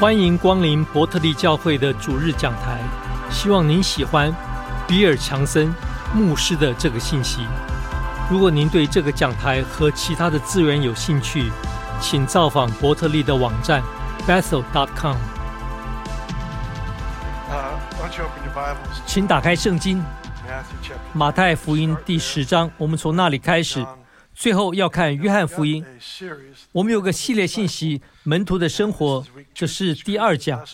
欢迎光临伯特利教会的主日讲台，希望您喜欢比尔·强森牧师的这个信息。如果您对这个讲台和其他的资源有兴趣，请造访伯特利的网站 Bethel.com。请打开圣经，马太福音第十章，我们从那里开始。最后要看约翰福音。我们有个系列信息：门徒的生活，这是第二讲。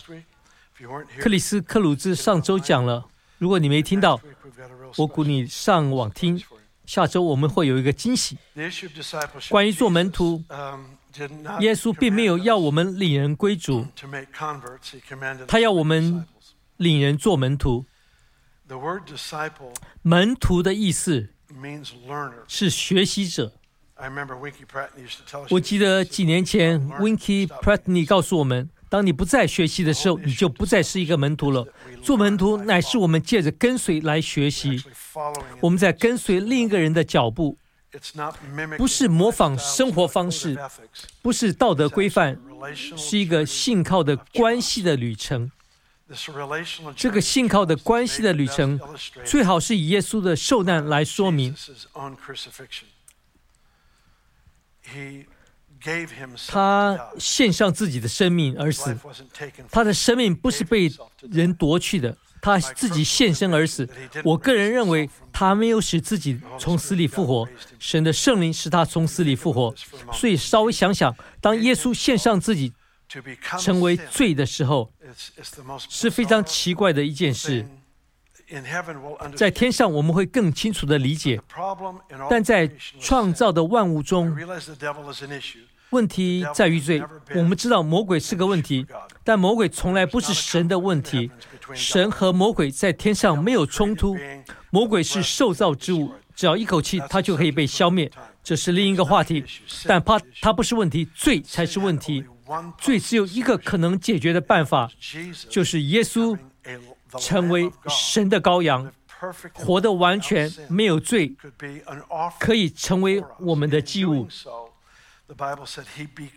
克里斯克鲁兹上周讲了，如果你没听到，我鼓你上网听。下周我们会有一个惊喜。关于做门徒，耶稣并没有要我们领人归主，他要我们领人做门徒。门徒的意思。是学习者。我记得几年前，Winky Pratney 告诉我们：当你不再学习的时候，你就不再是一个门徒了。做门徒乃是我们借着跟随来学习，我们在跟随另一个人的脚步，不是模仿生活方式，不是道德规范，是一个信靠的关系的旅程。这个信靠的关系的旅程，最好是以耶稣的受难来说明。他献上自己的生命而死，他的生命不是被人夺去的，他自己献身而死。我个人认为，他没有使自己从死里复活，神的圣灵使他从死里复活。所以，稍微想想，当耶稣献上自己。成为罪的时候是非常奇怪的一件事。在天上我们会更清楚的理解，但在创造的万物中，问题在于罪。我们知道魔鬼是个问题，但魔鬼从来不是神的问题。神和魔鬼在天上没有冲突。魔鬼是受造之物，只要一口气，它就可以被消灭。这是另一个话题，但怕它不是问题，罪才是问题。罪只有一个可能解决的办法，就是耶稣成为神的羔羊，活得完全没有罪，可以成为我们的祭物。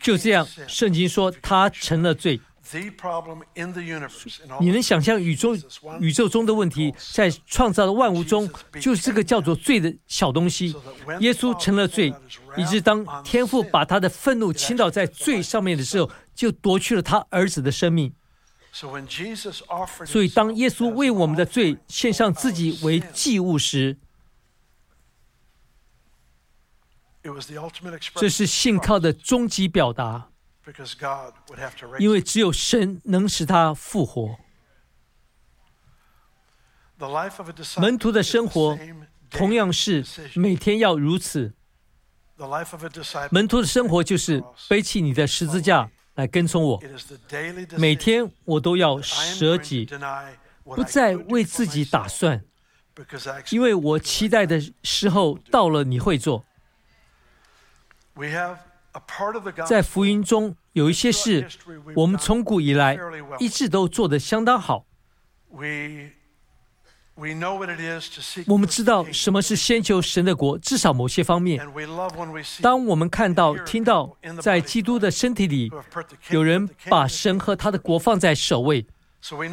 就这样，圣经说他成了罪。你能想象宇宙宇宙中的问题，在创造的万物中，就是这个叫做罪的小东西。耶稣成了罪，以致当天父把他的愤怒倾倒在罪上面的时候，就夺去了他儿子的生命。所以，当耶稣为我们的罪献上自己为祭物时，这是信靠的终极表达。因为只有神能使他复活。门徒的生活同样是每天要如此。门徒的生活就是背起你的十字架来跟从我。每天我都要舍己，不再为自己打算，因为我期待的时候到了，你会做。在福音中有一些事，我们从古以来一直都做得相当好。我们知道什么是先求神的国，至少某些方面。当我们看到、听到，在基督的身体里有人把神和他的国放在首位，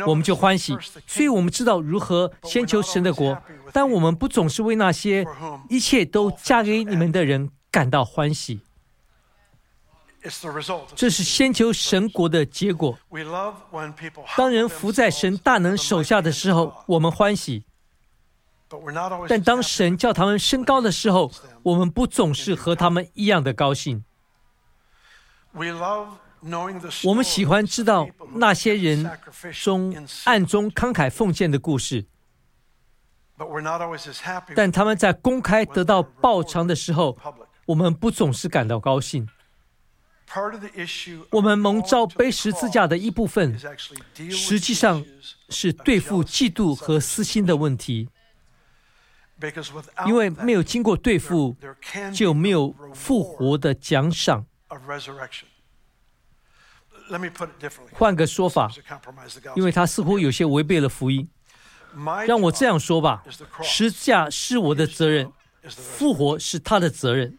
我们就欢喜。所以我们知道如何先求神的国，但我们不总是为那些一切都嫁给你们的人感到欢喜。这是先求神国的结果。当人伏在神大能手下的时候，我们欢喜；但当神叫他们升高的时候，我们不总是和他们一样的高兴。我们喜欢知道那些人中暗中慷慨奉献的故事，但他们在公开得到报偿的时候，我们不总是感到高兴。我们蒙召背十字架的一部分，实际上是对付嫉妒和私心的问题。因为没有经过对付，就没有复活的奖赏。换个说法，因为他似乎有些违背了福音。让我这样说吧：十字架是我的责任，复活是他的责任。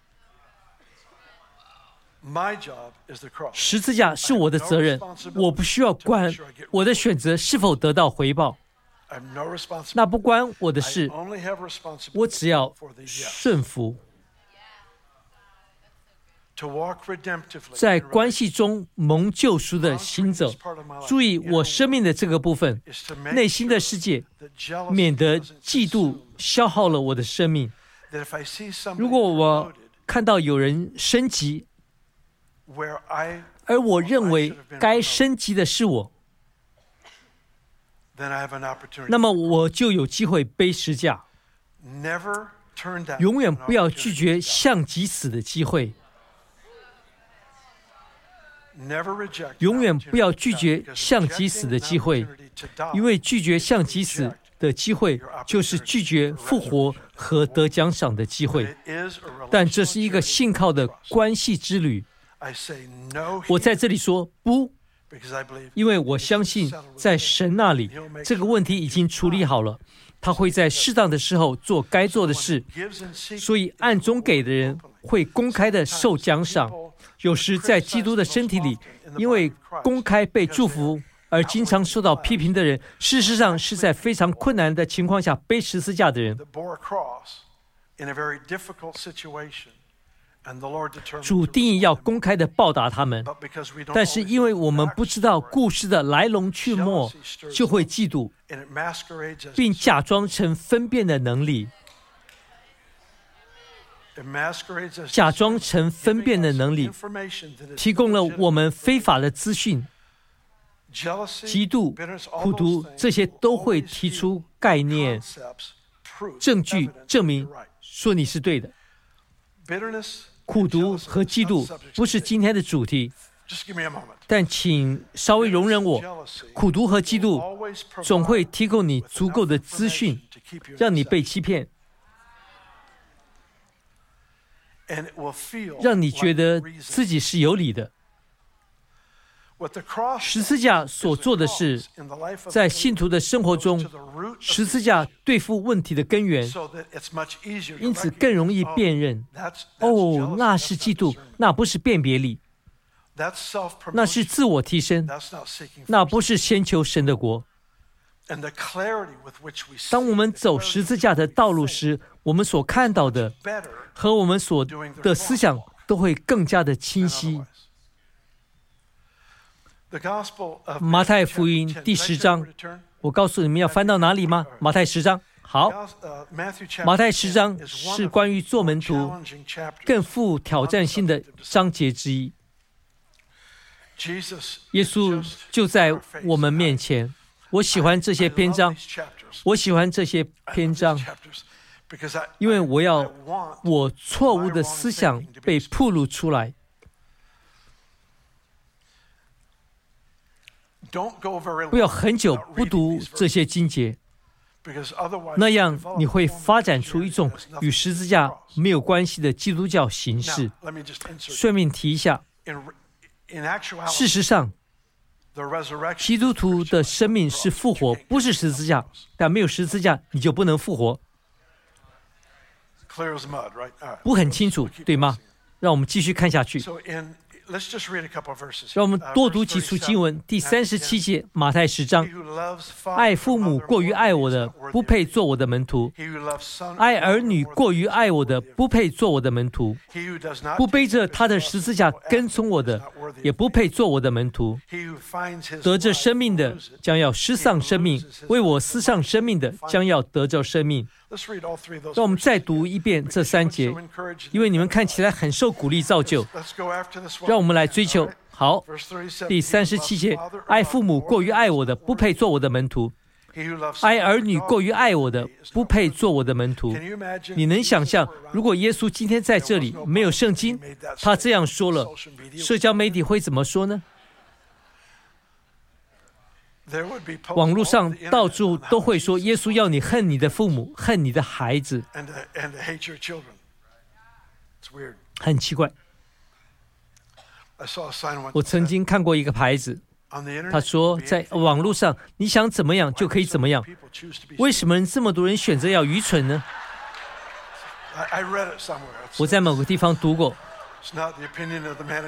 十字架是我的责任，我不需要管我的选择是否得到回报，那不关我的事，我只要顺服。在关系中蒙救赎的行走，注意我生命的这个部分，内心的世界，免得嫉妒消耗了我的生命。如果我看到有人升级，而我认为该升级的是我，那么我就有机会背十架。永远不要拒绝向己死的机会。永远不要拒绝向己死的机会，因为拒绝向己死的机会就是拒绝复活和得奖赏的机会。但这是一个信靠的关系之旅。我在这里说不，因为我相信在神那里这个问题已经处理好了，他会在适当的时候做该做的事。所以暗中给的人会公开的受奖赏。有时在基督的身体里，因为公开被祝福而经常受到批评的人，事实上是在非常困难的情况下背十字架的人。主定义要公开的报答他们，但是因为我们不知道故事的来龙去脉，就会嫉妒，并假装成分辨的能力。假装成分辨的能力，提供了我们非法的资讯。嫉妒、苦读，这些都会提出概念、证据，证明说你是对的。苦读和嫉妒不是今天的主题，但请稍微容忍我。苦读和嫉妒总会提供你足够的资讯，让你被欺骗。让你觉得自己是有理的。十字架所做的是，在信徒的生活中，十字架对付问题的根源，因此更容易辨认。哦，那是嫉妒，那不是辨别力，那是自我提升，那不是先求神的国。当我们走十字架的道路时，我们所看到的。和我们所的思想都会更加的清晰。马太福音第十章，我告诉你们要翻到哪里吗？马太十章，好。马太十章是关于做门徒更富挑战性的章节之一。耶稣就在我们面前。我喜欢这些篇章，我喜欢这些篇章。因为我要我错误的思想被暴露出来，不要很久不读这些经节，那样你会发展出一种与十字架没有关系的基督教形式。顺便提一下，事实上，基督徒的生命是复活，不是十字架。但没有十字架，你就不能复活。不很清楚，对吗？让我们继续看下去。让我们多读几处经文。第三十七节，马太十章：爱父母过于爱我的，不配做我的门徒；爱儿女过于爱我的，不配做我的门徒；不背着他的十字架跟从我的，也不配做我的门徒。得着生命的，将要失丧生命；为我失丧生命的，将要得着生命。让我们再读一遍这三节，因为你们看起来很受鼓励造就。让我们来追求好。第三十七节：爱父母过于爱我的，不配做我的门徒；爱儿女过于爱我的，不配做我的门徒。你能想象，如果耶稣今天在这里没有圣经，他这样说了，社交媒体会怎么说呢？网络上到处都会说，耶稣要你恨你的父母，恨你的孩子，很奇怪。我曾经看过一个牌子，他说在网络上你想怎么样就可以怎么样。为什么这么多人选择要愚蠢呢？我在某个地方读过，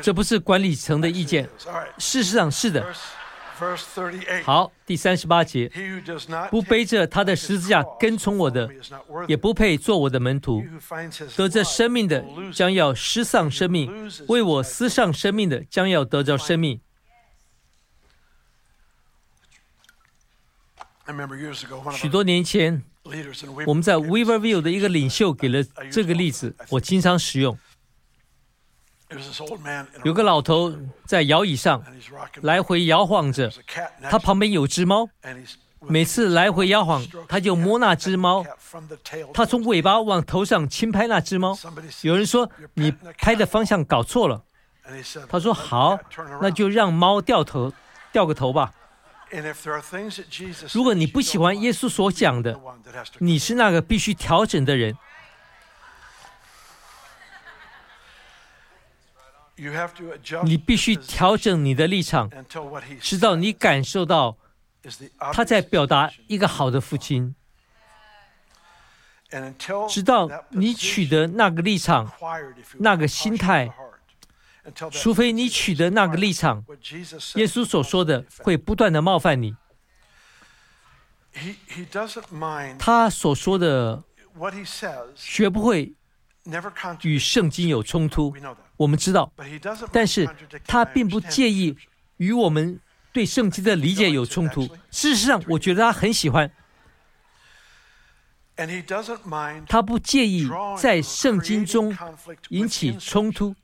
这不是管理层的意见。事实上是的。好，第三十八节，不背着他的十字架跟从我的，也不配做我的门徒。得着生命的将要失丧生命，为我失丧生命的将要得着生命。许多年前，我们在 Weaverville 的一个领袖给了这个例子，我经常使用。有个老头在摇椅上来回摇晃着，他旁边有只猫，每次来回摇晃，他就摸那只猫，他从尾巴往头上轻拍那只猫。有人说你拍的方向搞错了，他说好，那就让猫掉头，掉个头吧。如果你不喜欢耶稣所讲的，你是那个必须调整的人。你必须调整你的立场，直到你感受到他在表达一个好的父亲，直到你取得那个立场、那个心态。除非你取得那个立场，耶稣所说的会不断的冒犯你。他所说的学不会与圣经有冲突。我们知道，但是他并不介意与我们对圣经的理解有冲突。事实上，我觉得他很喜欢。他不介意在圣经中引起冲突。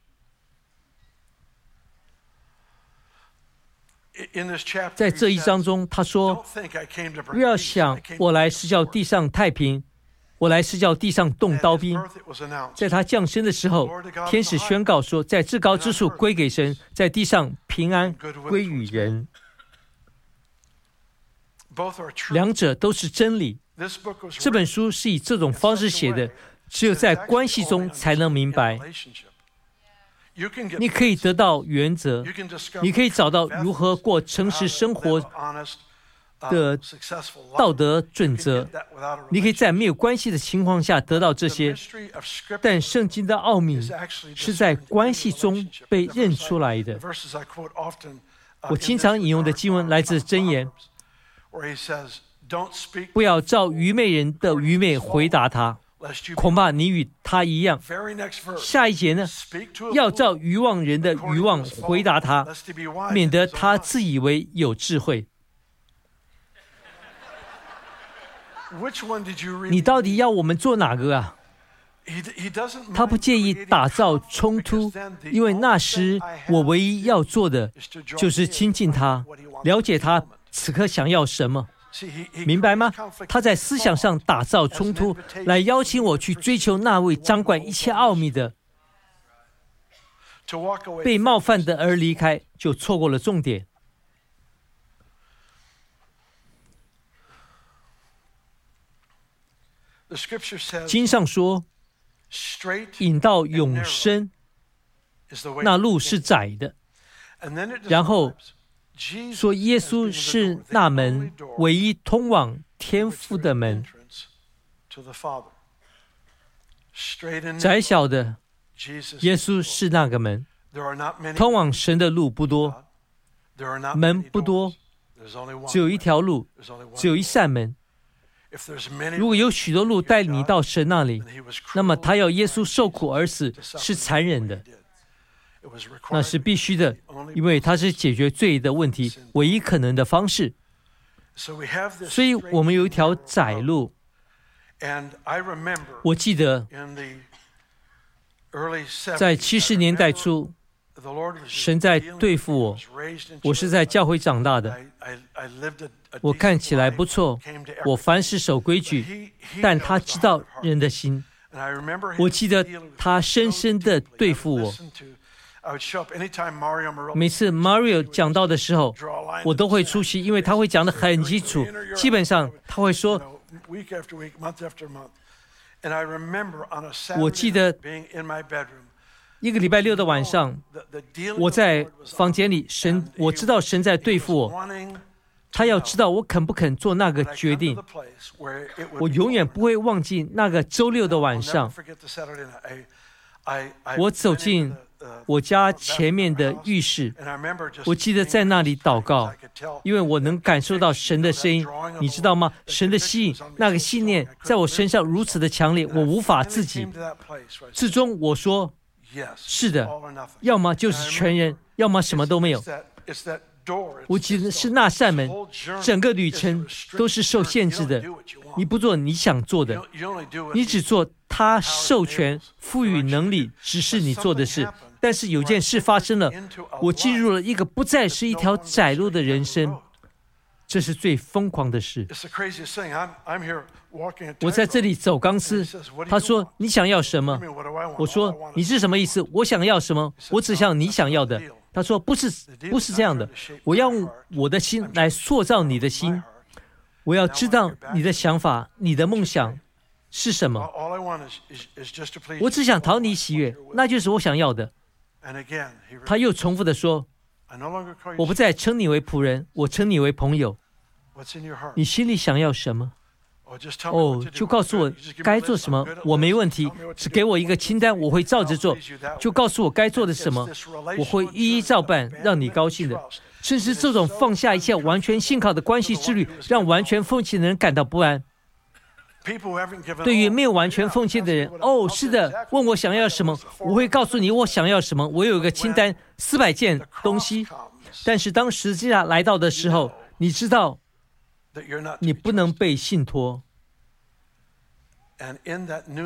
在这一章中，他说：“不要想我来是叫地上太平。”我来是叫地上动刀兵。在他降生的时候，天使宣告说：“在至高之处归给神，在地上平安归于人。”两者都是真理。这本书是以这种方式写的，只有在关系中才能明白。你可以得到原则，你可以找到如何过诚实生活。的道德准则，你可以在没有关系的情况下得到这些，但圣经的奥秘是在关系中被认出来的。我经常引用的经文来自箴言，不要照愚昧人的愚昧回答他，恐怕你与他一样。下一节呢，要照愚妄人的愚妄回答他，免得他自以为有智慧。你到底要我们做哪个啊？他不介意打造冲突，因为那时我唯一要做的就是亲近他，了解他此刻想要什么，明白吗？他在思想上打造冲突，来邀请我去追求那位掌管一切奥秘的。被冒犯的而离开，就错过了重点。经上说，引到永生，那路是窄的。然后说，耶稣是那门唯一通往天父的门。窄小的，耶稣是那个门。通往神的路不多，门不多，只有一条路，只有一扇门。如果有许多路带你到神那里，那么他要耶稣受苦而死是残忍的，那是必须的，因为他是解决罪的问题唯一可能的方式。所以我们有一条窄路。我记得在七十年代初。神在对付我，我是在教会长大的，我看起来不错，我凡事守规矩，但他知道人的心。我记得他深深的对付我。每次 Mario 讲到的时候，我都会出席，因为他会讲的很基础。基本上他会说，我记得。一个礼拜六的晚上，我在房间里，神，我知道神在对付我，他要知道我肯不肯做那个决定。我永远不会忘记那个周六的晚上，我走进我家前面的浴室。我记得在那里祷告，因为我能感受到神的声音，你知道吗？神的吸引，那个信念在我身上如此的强烈，我无法自己。最终我说：“是的，要么就是全人，要么什么都没有。”我记得是那扇门，整个旅程都是受限制的。你不做你想做的，你只做他授权、赋予能力、指示你做的事。但是有件事发生了，我进入了一个不再是一条窄路的人生，这是最疯狂的事。我在这里走钢丝，他说：“你想要什么？”我说：“你是什么意思？我想要什么？我只想你想要的。”他说：“不是，不是这样的。我要用我的心来塑造你的心。我要知道你的想法，你的梦想是什么。我只想讨你喜悦，那就是我想要的。”他又重复的说：“我不再称你为仆人，我称你为朋友。你心里想要什么？”哦，就告诉我该做什么，我没问题。只给我一个清单，我会照着做。就告诉我该做的什么，我会一一照办，让你高兴的。正是这种放下一切、完全信靠的关系之旅，让完全奉献的人感到不安。对于没有完全奉献的人，哦，是的，问我想要什么，我会告诉你我想要什么。我有一个清单，四百件东西。但是当十字架来到的时候，你知道。你不能被信托，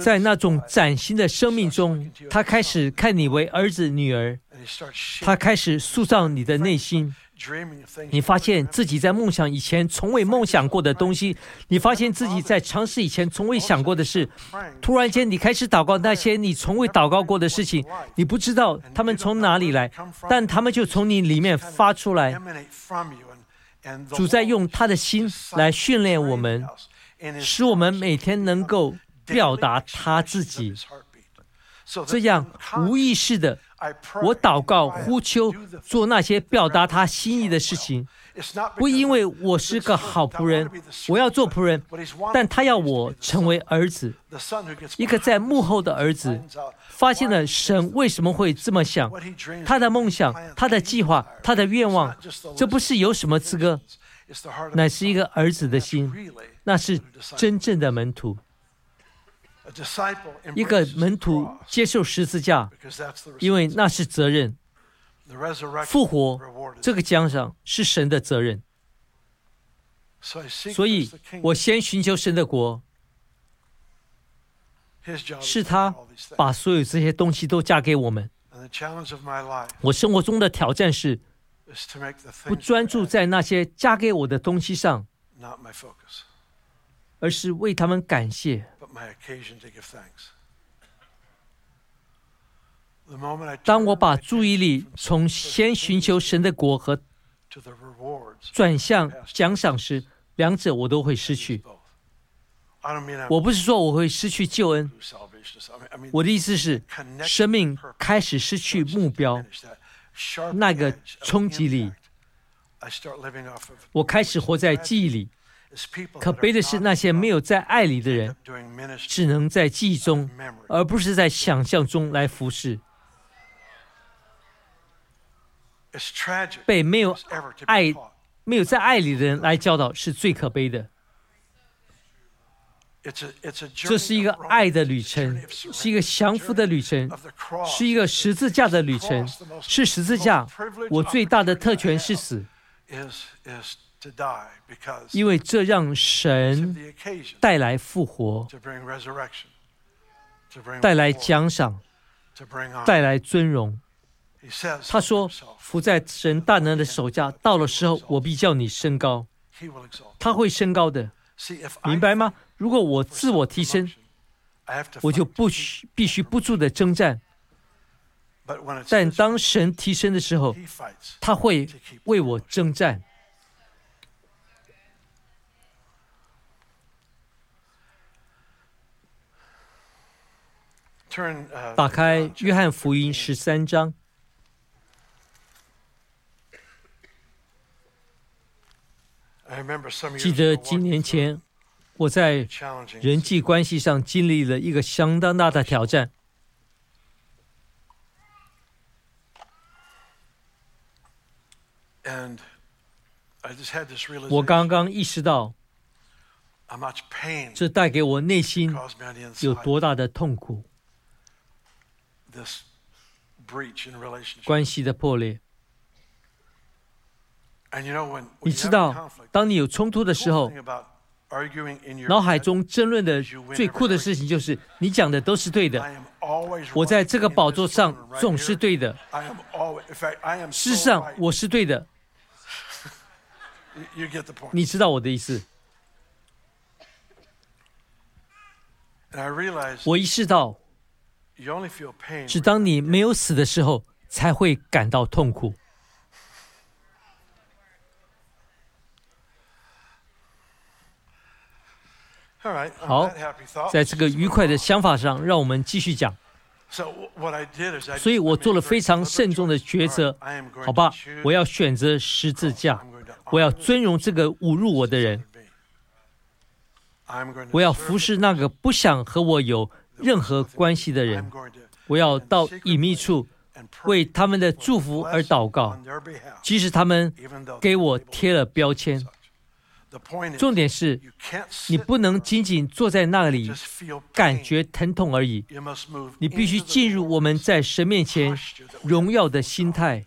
在那种崭新的生命中，他开始看你为儿子、女儿，他开始塑造你的内心。你发现自己在梦想以前从未梦想过的东西，你发现自己在尝试以前从未想过的事。突然间，你开始祷告那些你从未祷告过的事情，你不知道他们从哪里来，但他们就从你里面发出来。主在用他的心来训练我们，使我们每天能够表达他自己。这样无意识的，我祷告、呼求，做那些表达他心意的事情。不因为我是个好仆人，我要做仆人，但他要我成为儿子，一个在幕后的儿子，发现了神为什么会这么想，他的梦想、他的计划、他的愿望，这不是有什么资格，乃是一个儿子的心，那是真正的门徒。一个门徒接受十字架，因为那是责任。复活这个奖赏是神的责任，所以我先寻求神的国，是他把所有这些东西都嫁给我们。我生活中的挑战是不专注在那些嫁给我的东西上，而是为他们感谢。当我把注意力从先寻求神的国和转向奖赏时，两者我都会失去。我不是说我会失去救恩，我的意思是，生命开始失去目标，那个冲击力，我开始活在记忆里。可悲的是，那些没有在爱里的人，只能在记忆中，而不是在想象中来服侍。被没有爱、没有在爱里的人来教导，是最可悲的。这是一个爱的旅程，是一个降服的旅程，是一个十字架的旅程，是十字架。我最大的特权是死，因为这让神带来复活，带来奖赏，带来尊荣。他说：“伏在神大能的手下，到了时候，我必叫你升高。他会升高的，明白吗？如果我自我提升，我就不需必须不住的征战。但当神提升的时候，他会为我征战。”打开约翰福音十三章，记得几年前我在人际关系上经历了一个相当大的挑战。我刚刚意识到这带给我内心有多大的痛苦。关系的破裂。你知道，当你有冲突的时候，脑海中争论的最酷的事情就是，你讲的都是对的。我在这个宝座上总是对的。事实上，我是对的。你知道我的意思？我意识到，是当你没有死的时候，才会感到痛苦。好，在这个愉快的想法上，让我们继续讲。所以我做了非常慎重的抉择。好吧，我要选择十字架，我要尊荣这个侮辱我的人，我要服侍那个不想和我有任何关系的人，我要到隐秘处为他们的祝福而祷告，即使他们给我贴了标签。重点是，你不能仅仅坐在那里感觉疼痛而已，你必须进入我们在神面前荣耀的心态，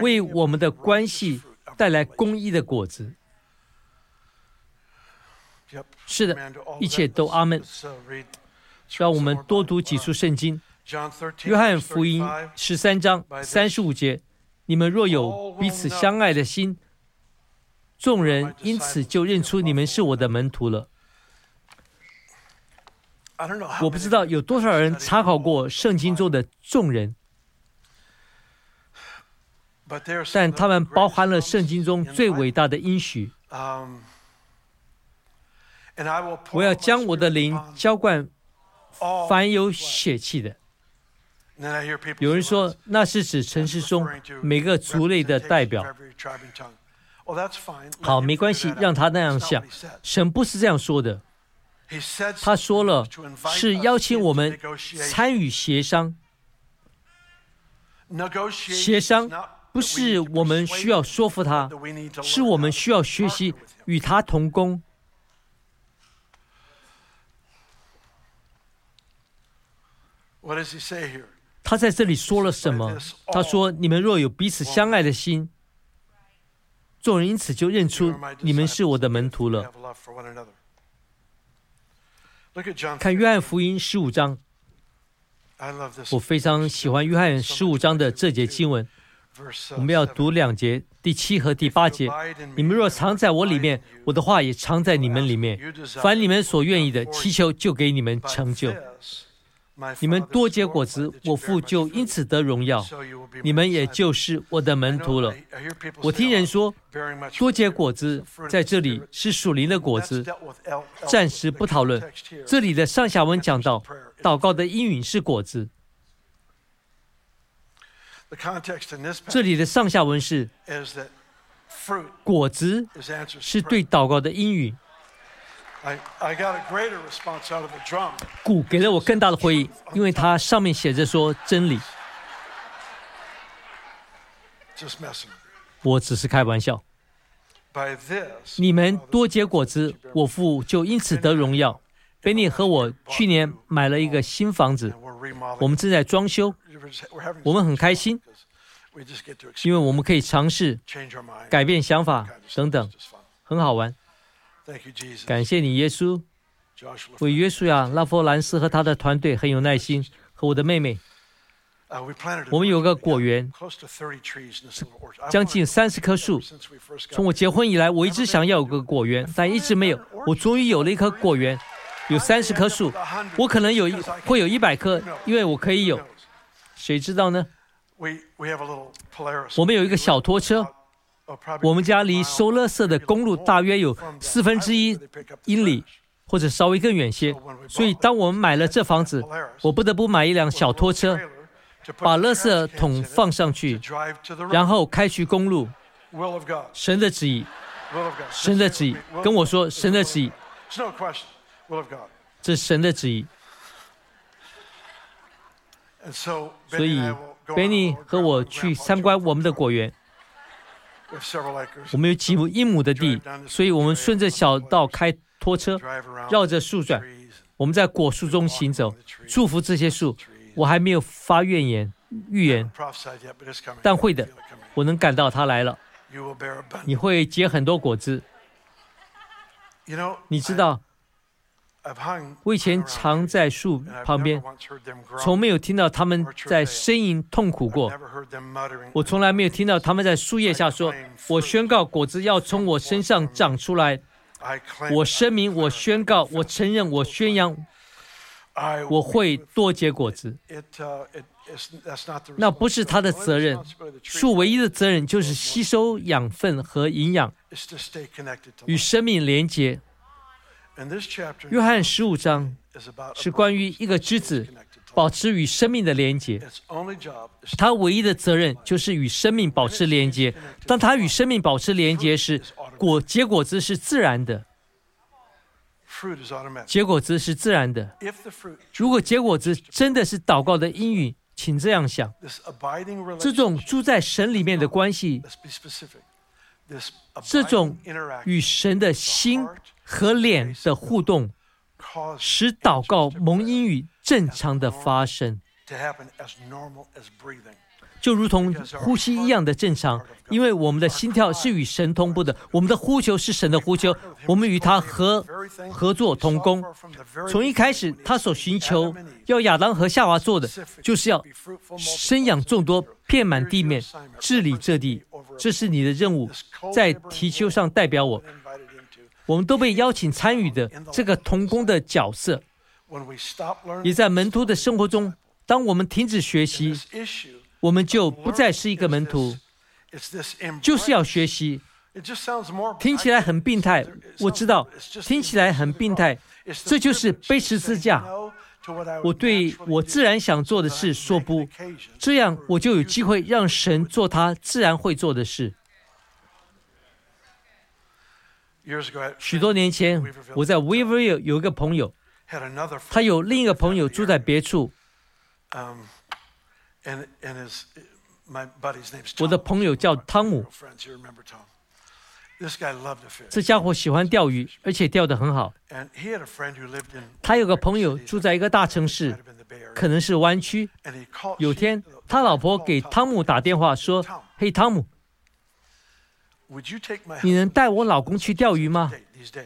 为我们的关系带来公义的果子。是的，一切都阿门。让我们多读几处圣经，《约翰福音》十三章三十五节：你们若有彼此相爱的心。众人因此就认出你们是我的门徒了。我不知道有多少人查考过圣经中的众人，但他们包含了圣经中最伟大的应许。我要将我的灵浇灌凡有血气的。有人说那是指城市中每个族类的代表。好，没关系，让他那样想。神不是这样说的，他说了，是邀请我们参与协商。协商不是我们需要说服他，是我们需要学习与他同工。他在这里说了什么？他说：“你们若有彼此相爱的心。”众人因此就认出你们是我的门徒了。看约翰福音十五章，我非常喜欢约翰十五章的这节经文。我们要读两节，第七和第八节。你们若藏在我里面，我的话也藏在你们里面。凡你们所愿意的，祈求就给你们成就。你们多结果子，我父就因此得荣耀。你们也就是我的门徒了。我听人说，多结果子在这里是属灵的果子，暂时不讨论。这里的上下文讲到，祷告的应允是果子。这里的上下文是，果子是对祷告的应允。鼓给了我更大的回应，因为它上面写着说真理。我只是开玩笑。你们多结果子，我父就因此得荣耀。贝尼和我去年买了一个新房子，我们正在装修，我们很开心，因为我们可以尝试改变想法等等，很好玩。感谢你，耶稣。为约书亚、拉佛兰斯和他的团队很有耐心，和我的妹妹。我们有个果园，将近三十棵树。从我结婚以来，我一直想要有个果园，但一直没有。我终于有了一棵果园，有三十棵树。我可能有一会有一百棵，因为我可以有。谁知道呢？我们有一个小拖车。我们家离收垃圾的公路大约有四分之一英里，或者稍微更远些。所以，当我们买了这房子，我不得不买一辆小拖车，把垃圾桶放上去，然后开去公路。神的旨意，神的旨意，跟我说神的旨意，这是神的旨意。所以，Benny 和我去参观我们的果园。我们有几亩一亩的地，所以我们顺着小道开拖车，绕着树转。我们在果树中行走，祝福这些树。我还没有发怨言、预言，但会的，我能感到它来了。你会结很多果子。你知道，我以前常在树旁边，从没有听到他们在呻吟痛苦过。我从来没有听到他们在树叶下说：“我宣告果子要从我身上长出来。”我声明，我宣告，我承认，我宣扬，我会多结果子。那不是他的责任。树唯一的责任就是吸收养分和营养，与生命连接。约翰十五章是关于一个之子保持与生命的连接。他唯一的责任就是与生命保持连接。当他与生命保持连接时，果结果子是自然的。结果子是自然的。如果结果子真的是祷告的应允，请这样想：这种住在神里面的关系，这种与神的心和脸的互动，使祷告蒙英语正常的发生。就如同呼吸一样的正常，因为我们的心跳是与神同步的，我们的呼求是神的呼求，我们与他合合作同工。从一开始，他所寻求要亚当和夏娃做的，就是要生养众多，遍满地面，治理这地。这是你的任务，在提丘上代表我。我们都被邀请参与的这个童工的角色，也在门徒的生活中，当我们停止学习。我们就不再是一个门徒，就是要学习。听起来很病态，我知道，听起来很病态。这就是背十字架。我对我自然想做的事说不，这样我就有机会让神做他自然会做的事。许多年前，我在 Weaverville 有一个朋友，他有另一个朋友住在别处。我的朋友叫汤姆，这家伙喜欢钓鱼，而且钓得很好。他有个朋友住在一个大城市，可能是湾区。有天，他老婆给汤姆打电话说：“嘿，汤姆，你能带我老公去钓鱼吗？”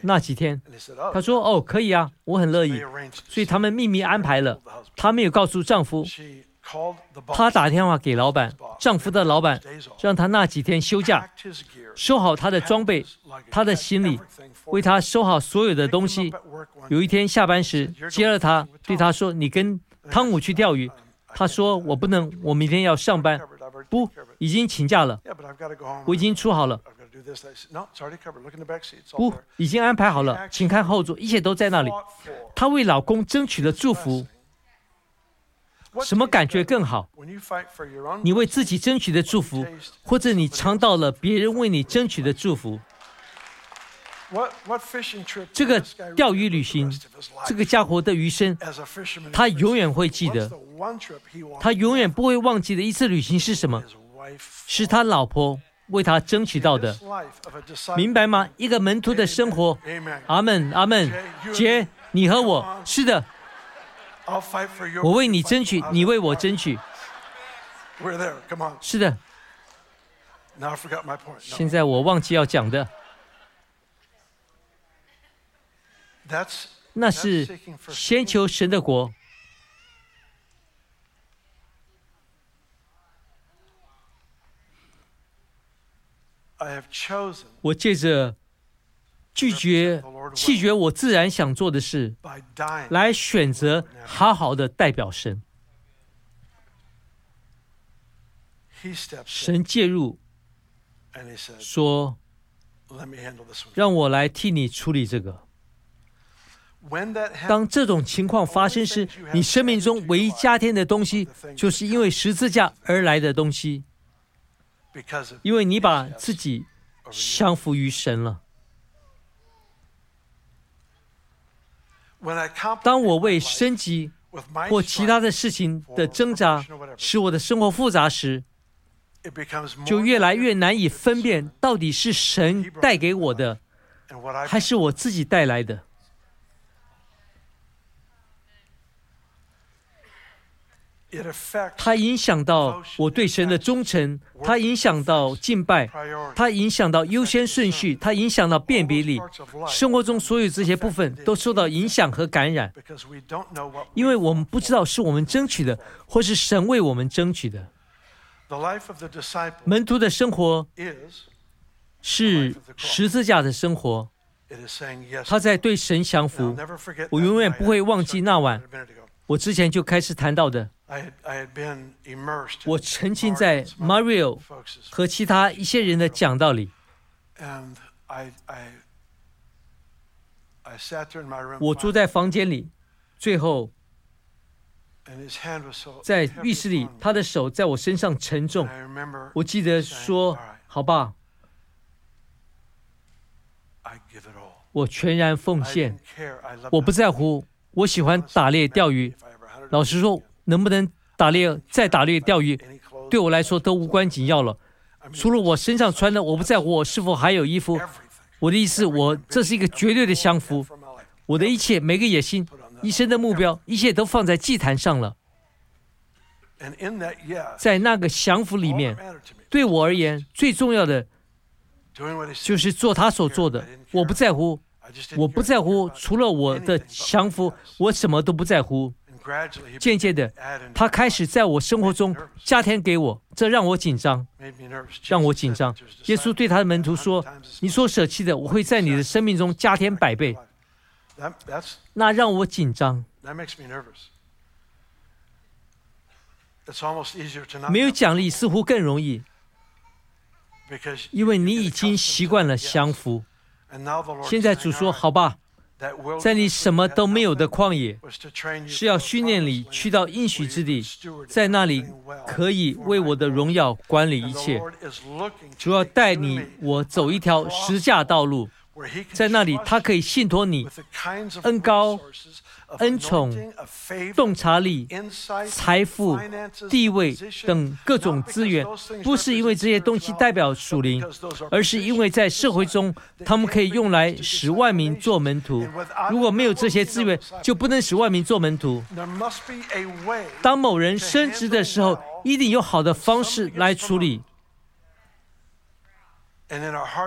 那几天，他说：“哦，可以啊，我很乐意。”所以他们秘密安排了，她没有告诉丈夫。她打电话给老板，丈夫的老板，让他那几天休假，收好他的装备、他的行李，为他收好所有的东西。有一天下班时接了他，对他说：“你跟汤姆去钓鱼。”他说：“我不能，我明天要上班。”不，已经请假了。我已经出好了。不，已经安排好了，请看后座，一切都在那里。她为老公争取了祝福。什么感觉更好？你为自己争取的祝福，或者你尝到了别人为你争取的祝福？这个钓鱼旅行，这个家伙的余生，他永远会记得。他永远不会忘记的一次旅行是什么？是他老婆为他争取到的。明白吗？一个门徒的生活。阿门，阿门。姐，你和我是的。我为你争取，你为我争取。是的。现在我忘记要讲的，那是先求神的国。我借着。拒绝弃绝我自然想做的事，来选择好好的代表神。神介入，说：“让我来替你处理这个。”当这种情况发生时，你生命中唯一加添的东西，就是因为十字架而来的东西，因为你把自己降服于神了。当我为升级或其他的事情的挣扎使我的生活复杂时，就越来越难以分辨到底是神带给我的，还是我自己带来的。它影响到我对神的忠诚，它影响到敬拜，它影响到优先顺序，它影响到辨别力。生活中所有这些部分都受到影响和感染，因为我们不知道是我们争取的，或是神为我们争取的。门徒的生活是十字架的生活，他在对神降服。我永远不会忘记那晚，我之前就开始谈到的。我沉浸在 Mario 和其他一些人的讲道里。我住在房间里，最后在浴室里，他的手在我身上沉重。我记得说：“好吧，我全然奉献，我不在乎。我喜欢打猎钓鱼。老实说。”能不能打猎？再打猎钓鱼，对我来说都无关紧要了。除了我身上穿的，我不在乎我是否还有衣服。我的意思，我这是一个绝对的降服。我的一切，每个野心，一生的目标，一切都放在祭坛上了。在那个降服里面，对我而言最重要的，就是做他所做的。我不在乎，我不在乎。除了我的降服，我什么都不在乎。渐渐的，他开始在我生活中加添给我，这让我紧张，让我紧张。耶稣对他的门徒说：“你所舍弃的，我会在你的生命中加添百倍。”那让我紧张。没有奖励似乎更容易，因为你已经习惯了降服。现在主说：“好吧。”在你什么都没有的旷野，是要训练你去到应许之地，在那里可以为我的荣耀管理一切。主要带你我走一条实价道路，在那里他可以信托你恩高。恩宠、洞察力、财富、地位等各种资源，不是因为这些东西代表属灵，而是因为在社会中，他们可以用来使万民做门徒。如果没有这些资源，就不能使万民做门徒。当某人升职的时候，一定有好的方式来处理。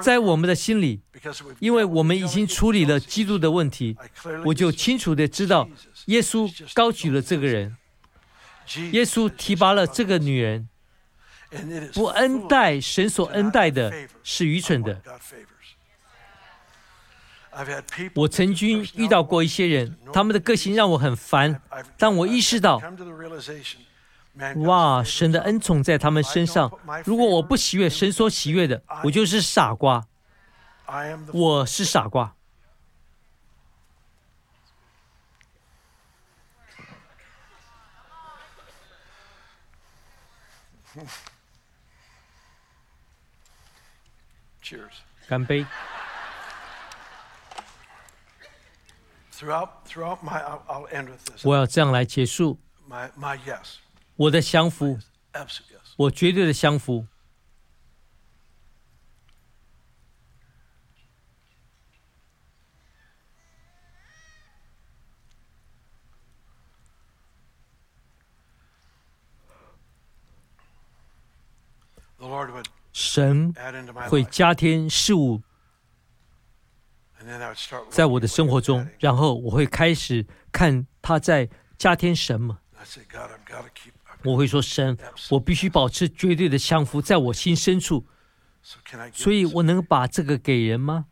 在我们的心里，因为我们已经处理了基督的问题，我就清楚的知道，耶稣高举了这个人，耶稣提拔了这个女人。不恩待神所恩待的是愚蠢的。我曾经遇到过一些人，他们的个性让我很烦，但我意识到。哇！神的恩宠在他们身上。如果我不喜悦神所喜悦的，我就是傻瓜。我是傻瓜。Cheers！干杯。我要这样来结束。我的降服，我绝对的降服。神会加添事物在我的生活中，然后我会开始看他在加添什么。我会说：“神，我必须保持绝对的降服，在我心深处。所以，我能把这个给人吗？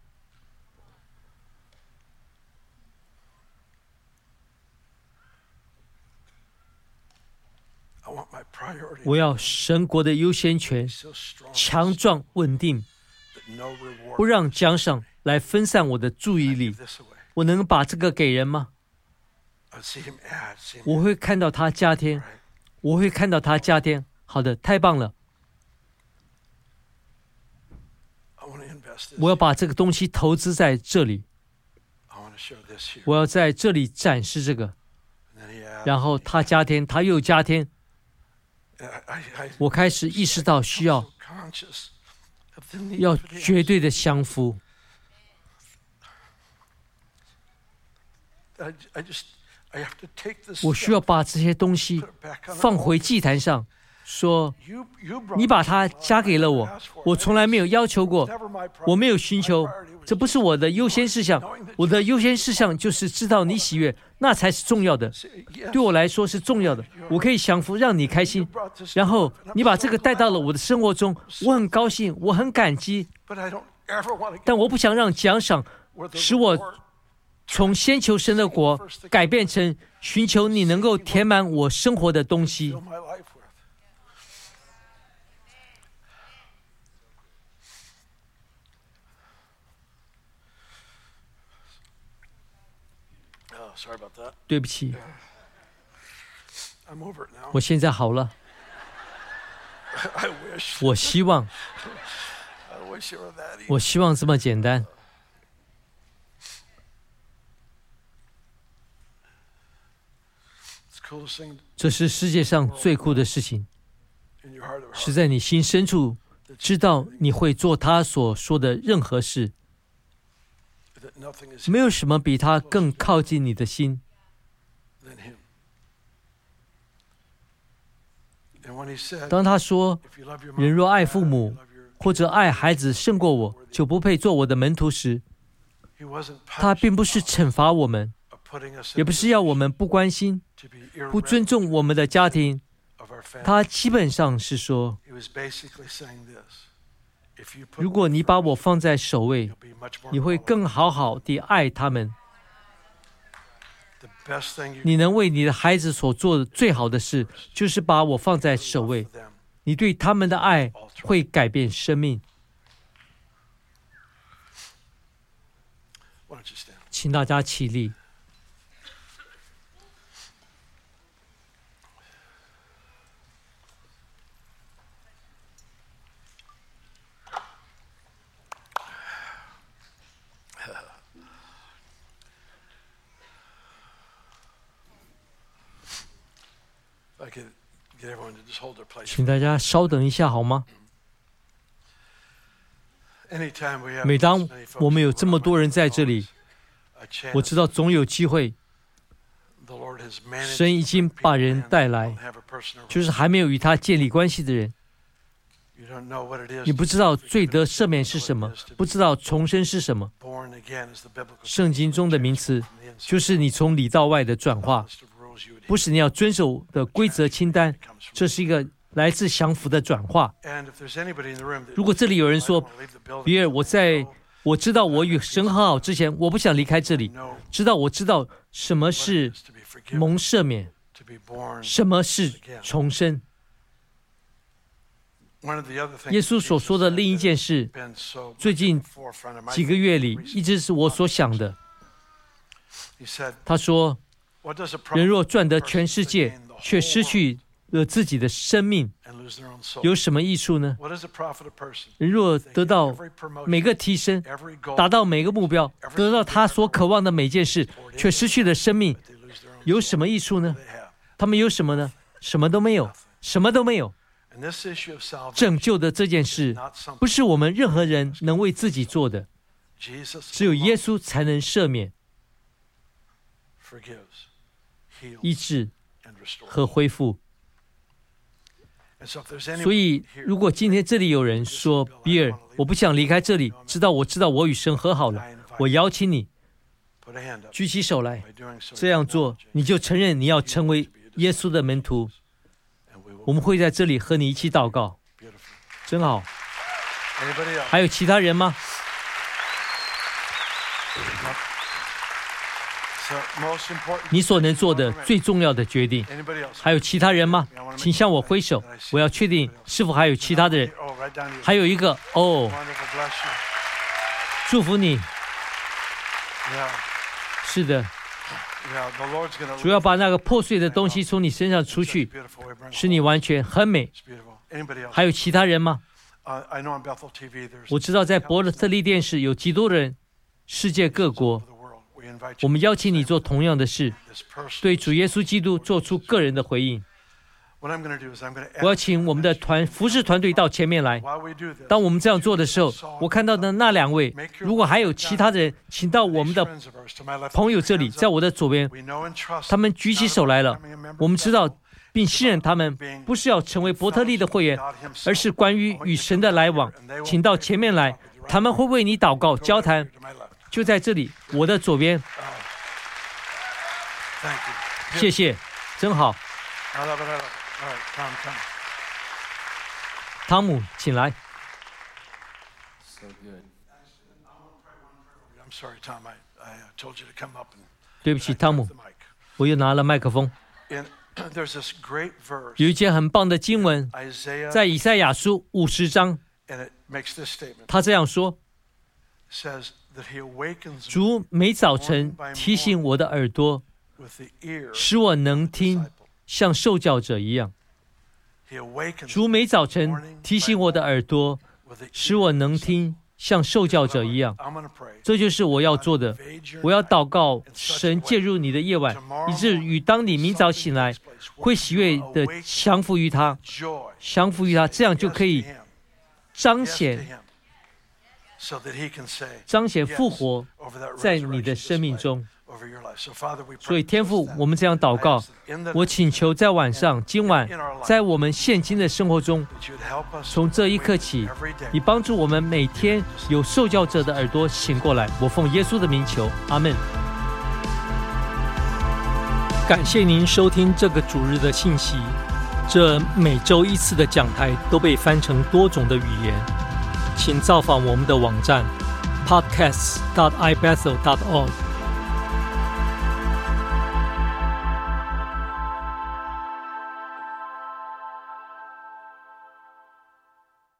我要神国的优先权，强壮稳定，不让奖赏来分散我的注意力。我能把这个给人吗？我会看到他加添。”我会看到他加添，好的，太棒了。我要把这个东西投资在这里，我要在这里展示这个。然后他加添，他又加添，我开始意识到需要要绝对的降服。我需要把这些东西放回祭坛上，说：“你把它加给了我，我从来没有要求过，我没有寻求，这不是我的优先事项。我的优先事项就是知道你喜悦，那才是重要的，对我来说是重要的。我可以享福，让你开心。然后你把这个带到了我的生活中，我很高兴，我很感激。但我不想让奖赏使我。”从先求神的国改变成寻求你能够填满我生活的东西。对不起，我现在好了。我希望，我希望这么简单。这是世界上最酷的事情，是在你心深处知道你会做他所说的任何事。没有什么比他更靠近你的心。当他说“人若爱父母或者爱孩子胜过我，就不配做我的门徒”时，他并不是惩罚我们。也不是要我们不关心、不尊重我们的家庭，他基本上是说：如果你把我放在首位，你会更好好地爱他们。你能为你的孩子所做的最好的事，就是把我放在首位。你对他们的爱会改变生命。请大家起立。请大家稍等一下好吗？每当我们有这么多人在这里，我知道总有机会。神已经把人带来，就是还没有与他建立关系的人。你不知道罪得赦免是什么，不知道重生是什么。圣经中的名词就是你从里到外的转化。不是你要遵守的规则清单，这是一个来自降服的转化。如果这里有人说，比尔，我在我知道我与神和好之前，我不想离开这里，直到我知道什么是蒙赦免，什么是重生。耶稣所说的另一件事，最近几个月里一直是我所想的。他说。人若赚得全世界，却失去了自己的生命，有什么益处呢？人若得到每个提升，达到每个目标，得到他所渴望的每件事，却失去了生命，有什么益处呢？他们有什么呢？什么都没有，什么都没有。拯救的这件事，不是我们任何人能为自己做的，只有耶稣才能赦免。医治和恢复。所以，如果今天这里有人说：“比尔，我不想离开这里，直到我知道我与神和好了。”我邀请你举起手来。这样做，你就承认你要成为耶稣的门徒。我们会在这里和你一起祷告。真好。还有其他人吗？你所能做的最重要的决定，还有其他人吗？请向我挥手，我要确定是否还有其他的人。还有一个哦，祝福你。是的，主要把那个破碎的东西从你身上出去，使你完全很美。还有其他人吗？我知道在伯特利电视有极多人，世界各国。我们邀请你做同样的事，对主耶稣基督做出个人的回应。我要请我们的团服饰团队到前面来。当我们这样做的时候，我看到的那两位，如果还有其他的人，请到我们的朋友这里，在我的左边，他们举起手来了。我们知道并信任他们，不是要成为伯特利的会员，而是关于与神的来往。请到前面来，他们会为你祷告、交谈。就在这里，我的左边。谢谢，真好。汤姆，请来。对不起，汤姆，我又拿了麦克风。有一节很棒的经文，在以赛亚书五十章，他这样说：主每早晨提醒我的耳朵，使我能听。像受教者一样，主每早晨提醒我的耳朵，使我能听像受教者一样。这就是我要做的。我要祷告神介入你的夜晚，以至于当你明早醒来，会喜悦的降服于他，降服于他，这样就可以彰显彰显复活在你的生命中。所以，天父，我们这样祷告，我请求在晚上、今晚，在我们现今的生活中，从这一刻起，你帮助我们每天有受教者的耳朵醒过来。我奉耶稣的名求，阿门。感谢您收听这个主日的信息。这每周一次的讲台都被翻成多种的语言，请造访我们的网站 podcasts.dot ibethel.dot org。